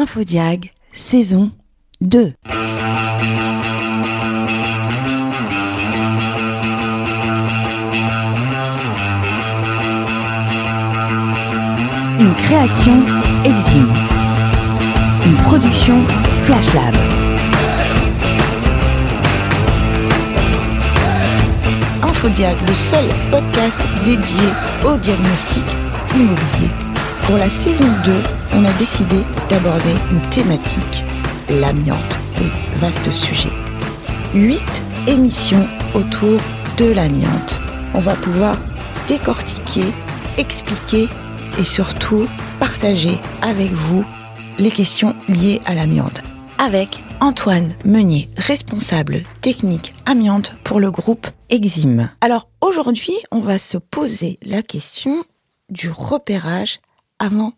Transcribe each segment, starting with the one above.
Infodiag, saison 2. Une création Exime. Une production Flash Lab. Infodiag, le seul podcast dédié au diagnostic immobilier. Pour la saison 2, on a décidé d'aborder une thématique, l'amiante. Oui, vaste sujet. Huit émissions autour de l'amiante. On va pouvoir décortiquer, expliquer et surtout partager avec vous les questions liées à l'amiante. Avec Antoine Meunier, responsable technique amiante pour le groupe Exime. Alors aujourd'hui, on va se poser la question du repérage avant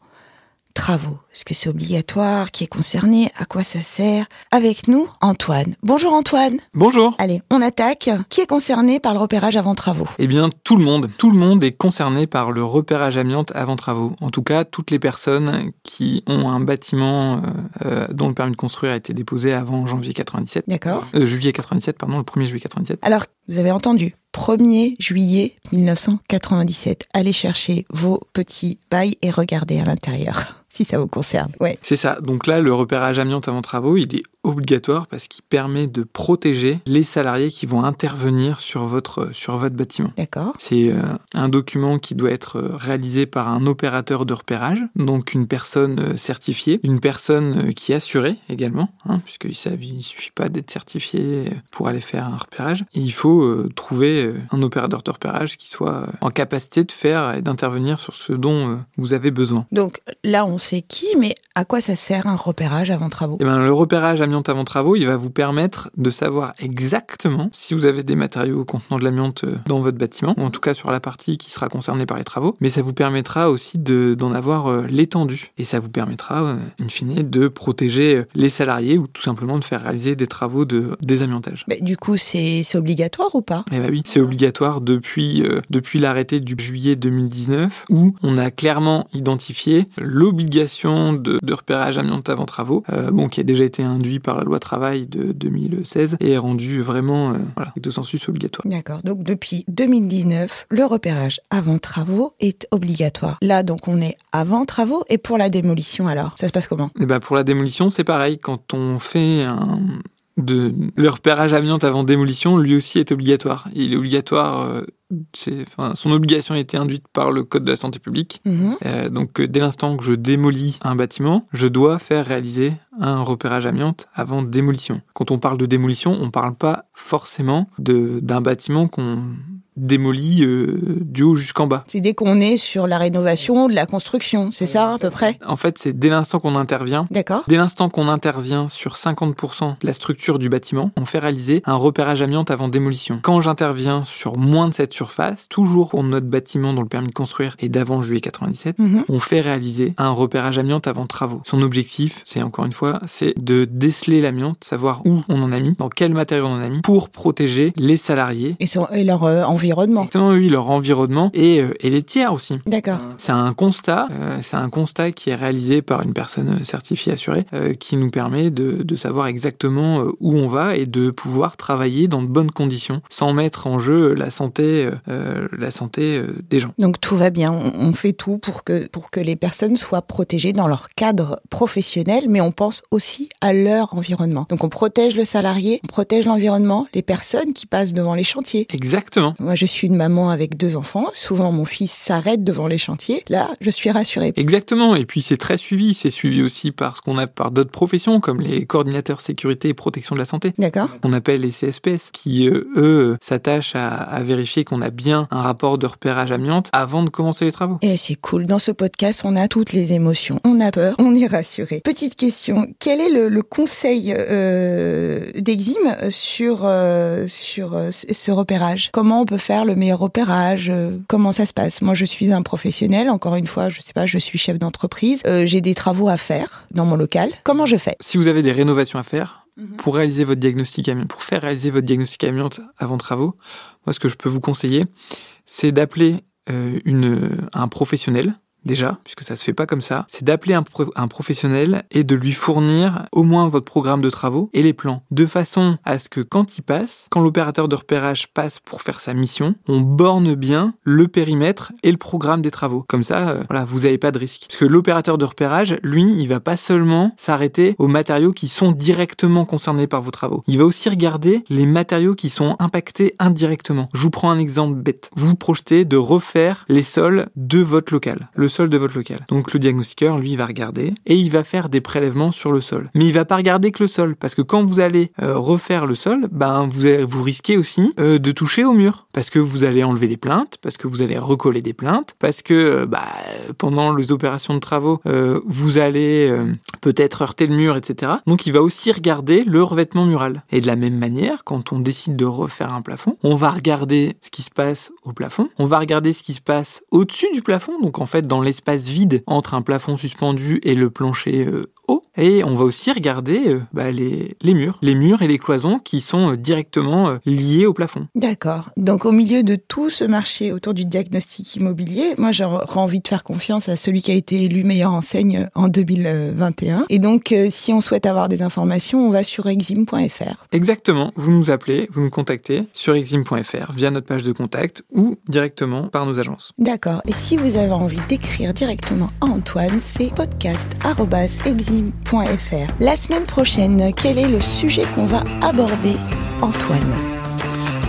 travaux. Est-ce que c'est obligatoire? Qui est concerné? À quoi ça sert? Avec nous, Antoine. Bonjour Antoine. Bonjour. Allez, on attaque. Qui est concerné par le repérage avant travaux? Eh bien, tout le monde. Tout le monde est concerné par le repérage amiante avant travaux. En tout cas, toutes les personnes qui ont un bâtiment euh, euh, dont le permis de construire a été déposé avant janvier 97. D'accord. Euh, juillet 97, pardon, le 1er juillet 97. Alors, vous avez entendu 1er juillet 1997. Allez chercher vos petits bails et regardez à l'intérieur, si ça vous concerne. Ouais. C'est ça. Donc là, le repérage amiante avant travaux, il est obligatoire parce qu'il permet de protéger les salariés qui vont intervenir sur votre, sur votre bâtiment. D'accord. C'est euh, un document qui doit être euh, réalisé par un opérateur de repérage, donc une personne euh, certifiée, une personne qui est assurée également, hein, puisqu'il ne suffit pas d'être certifié pour aller faire un repérage. Et il faut euh, trouver un opérateur de repérage qui soit en capacité de faire et d'intervenir sur ce dont euh, vous avez besoin. Donc là, on sait qui, mais à quoi ça sert un repérage avant travaux? Eh ben, le repérage amiante avant travaux, il va vous permettre de savoir exactement si vous avez des matériaux contenant de l'amiante euh, dans votre bâtiment, ou en tout cas sur la partie qui sera concernée par les travaux, mais ça vous permettra aussi de- d'en avoir euh, l'étendue. Et ça vous permettra, euh, in fine, de protéger les salariés ou tout simplement de faire réaliser des travaux de désamiantage. Mais Du coup, c'est c'est obligatoire ou pas? Eh ben oui, c'est obligatoire depuis, euh, depuis l'arrêté du juillet 2019 où on a clairement identifié l'obligation de, de repérage amiante avant travaux, euh, bon, qui a déjà été induit par la loi travail de 2016 et est rendu vraiment, euh, voilà, de sensus obligatoire. D'accord. Donc depuis 2019, le repérage avant travaux est obligatoire. Là, donc on est avant travaux et pour la démolition alors, ça se passe comment? Et ben pour la démolition, c'est pareil. Quand on fait un de le repérage amiante avant démolition, lui aussi est obligatoire. Il est obligatoire. Enfin, son obligation a été induite par le code de la santé publique. Mhm. Euh, donc euh, dès l'instant que je démolis un bâtiment, je dois faire réaliser un repérage amiante avant démolition. Quand on parle de démolition, on parle pas forcément de d'un bâtiment qu'on démolit euh, du haut jusqu'en bas. C'est dès qu'on est sur la rénovation, de la construction, c'est ça à peu près? En fait, c'est dès l'instant qu'on intervient D'accord. Dès l'instant qu'on intervient sur 50% de la structure du bâtiment, on fait réaliser un repérage amiante avant démolition. Quand j'interviens sur moins de cette surface, toujours pour notre bâtiment dont le permis de construire est d'avant juillet 97, Mhm. on fait réaliser un repérage amiante avant travaux. Son objectif, c'est encore une fois, c'est de déceler l'amiante, savoir où on en a mis, dans quel matériau on en a mis, pour protéger les salariés, Et, son- et leur euh, environnement. exactement, oui, leur environnement et, euh, et les tiers aussi. D'accord. C'est un constat, euh, c'est un constat qui est réalisé par une personne certifiée assurée, euh, qui nous permet de, de savoir exactement où on va et de pouvoir travailler dans de bonnes conditions, sans mettre en jeu la santé, euh, la santé euh, des gens. Donc tout va bien, on, on fait tout pour que, pour que les personnes soient protégées dans leur cadre professionnel, mais on pense aussi à leur environnement. Donc on protège le salarié, on protège l'environnement, les personnes qui passent devant les chantiers. Exactement. Moi, je suis une maman avec deux enfants. Souvent, mon fils s'arrête devant les chantiers. Là, je suis rassurée. Exactement. Et puis c'est très suivi. C'est suivi aussi par ce qu'on a par d'autres professions, comme les coordinateurs sécurité et protection de la santé. D'accord qu'on appelle les CSPS, qui euh, eux s'attachent à, à vérifier qu'on a bien un rapport de repérage amiante avant de commencer les travaux. Et c'est cool. Dans ce podcast, on a toutes les émotions. On a peur, on est rassuré. Petite question. Quel est le, le conseil euh, d'Exime sur, euh, sur euh, ce repérage? Comment on peut faire le meilleur repérage Euh, Comment ça se passe Moi, je suis un professionnel. Encore une fois, je sais pas, je suis chef d'entreprise. Euh, J'ai des travaux à faire dans mon local. Comment je fais? Si vous avez des rénovations à faire, Mhm. pour réaliser votre diagnostic amiante, pour faire réaliser votre diagnostic amiante avant travaux, moi ce que je peux vous conseiller, c'est d'appeler euh, une, un professionnel déjà, puisque ça se fait pas comme ça, c'est d'appeler un, professionnel et de lui fournir au moins votre programme de travaux et les plans, de façon à ce que quand il passe, quand l'opérateur de repérage passe pour faire sa mission, on borne bien le périmètre et le programme des travaux. Comme ça, euh, voilà, vous n'avez pas de risque. Parce que l'opérateur de repérage, lui, il va pas seulement s'arrêter aux matériaux qui sont directement concernés par vos travaux. Il va aussi regarder les matériaux qui sont impactés indirectement. Je vous prends un exemple bête. Vous projetez de refaire les sols de votre local, sol de votre local. Donc le diagnostiqueur, lui, va regarder et il va faire des prélèvements sur le sol. Mais il va pas regarder que le sol, parce que quand vous allez euh, refaire le sol, ben vous, vous risquez aussi euh, de toucher au mur, parce que vous allez enlever les plaintes, parce que vous allez recoller des plaintes, parce que euh, bah, pendant les opérations de travaux, vous allez peut-être heurter le mur, etc. Donc il va aussi regarder le revêtement mural. Et de la même manière, quand on décide de refaire un plafond, on va regarder ce qui se passe au plafond, on va regarder ce qui se passe au-dessus du plafond, donc en fait dans l'espace vide entre un plafond suspendu et le plancher euh, haut, et on va aussi regarder euh, bah, les, les, murs, les murs et les cloisons qui sont euh, directement liés au plafond. D'accord. Donc au milieu de tout ce marché autour du diagnostic immobilier, moi j'aurais envie de faire confiance à celui qui a été élu meilleure enseigne en 2021. Et donc si on souhaite avoir des informations, on va sur exim.fr. Exactement. Vous nous appelez, vous nous contactez sur exim.fr via notre page de contact ou directement par nos agences. D'accord. Et si vous avez envie d'écrire directement à Antoine, c'est podcast.exim.fr. La semaine prochaine, quel est le sujet qu'on va aborder, Antoine?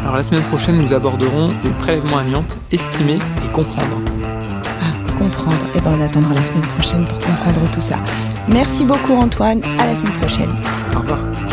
Alors la semaine prochaine, nous aborderons le prélèvement amiante, estimer et comprendre. Ah, comprendre. Eh bien, on attendra la semaine prochaine pour comprendre tout ça. Merci beaucoup Antoine, à la semaine prochaine. Au revoir.